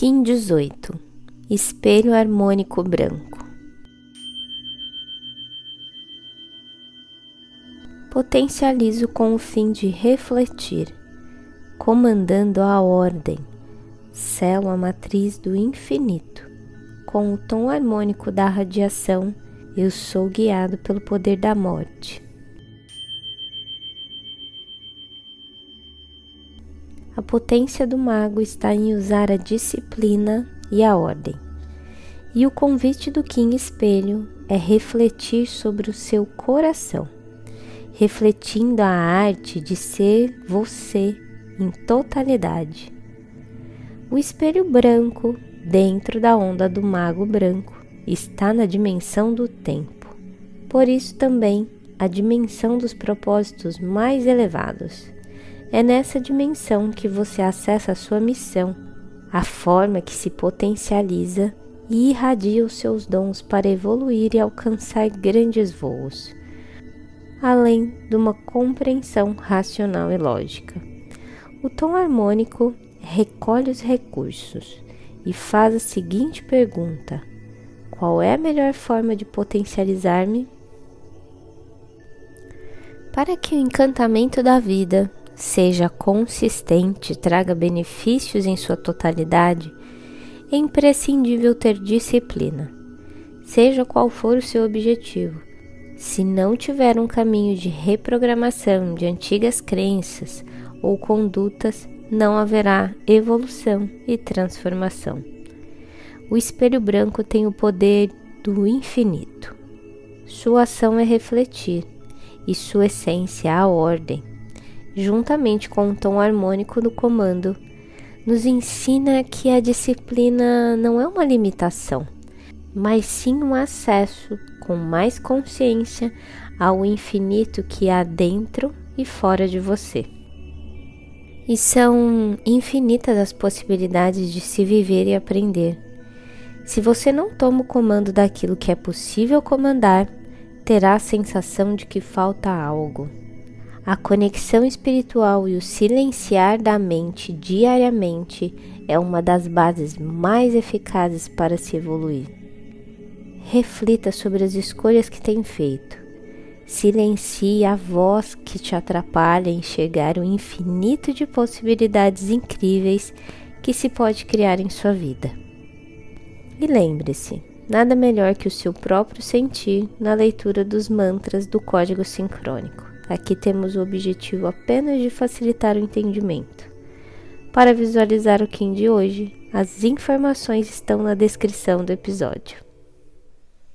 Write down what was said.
Kim 18 Espelho harmônico branco Potencializo com o fim de refletir, comandando a ordem, selo a matriz do infinito. Com o tom harmônico da radiação, eu sou guiado pelo poder da morte. A potência do mago está em usar a disciplina e a ordem. E o convite do Kim Espelho é refletir sobre o seu coração, refletindo a arte de ser você em totalidade. O espelho branco, dentro da onda do mago branco, está na dimensão do tempo. Por isso também a dimensão dos propósitos mais elevados é nessa dimensão que você acessa a sua missão, a forma que se potencializa e irradia os seus dons para evoluir e alcançar grandes voos, além de uma compreensão racional e lógica. O tom harmônico recolhe os recursos e faz a seguinte pergunta: Qual é a melhor forma de potencializar-me? Para que o encantamento da vida seja consistente, traga benefícios em sua totalidade, é imprescindível ter disciplina. Seja qual for o seu objetivo, se não tiver um caminho de reprogramação de antigas crenças ou condutas, não haverá evolução e transformação. O espelho branco tem o poder do infinito. Sua ação é refletir e sua essência a ordem juntamente com o tom harmônico do comando, nos ensina que a disciplina não é uma limitação, mas sim um acesso com mais consciência ao infinito que há dentro e fora de você. E são infinitas as possibilidades de se viver e aprender. Se você não toma o comando daquilo que é possível comandar, terá a sensação de que falta algo. A conexão espiritual e o silenciar da mente diariamente é uma das bases mais eficazes para se evoluir. Reflita sobre as escolhas que tem feito. Silencie a voz que te atrapalha em enxergar o infinito de possibilidades incríveis que se pode criar em sua vida. E lembre-se, nada melhor que o seu próprio sentir na leitura dos mantras do código sincrônico. Aqui temos o objetivo apenas de facilitar o entendimento. Para visualizar o Kim de hoje, as informações estão na descrição do episódio.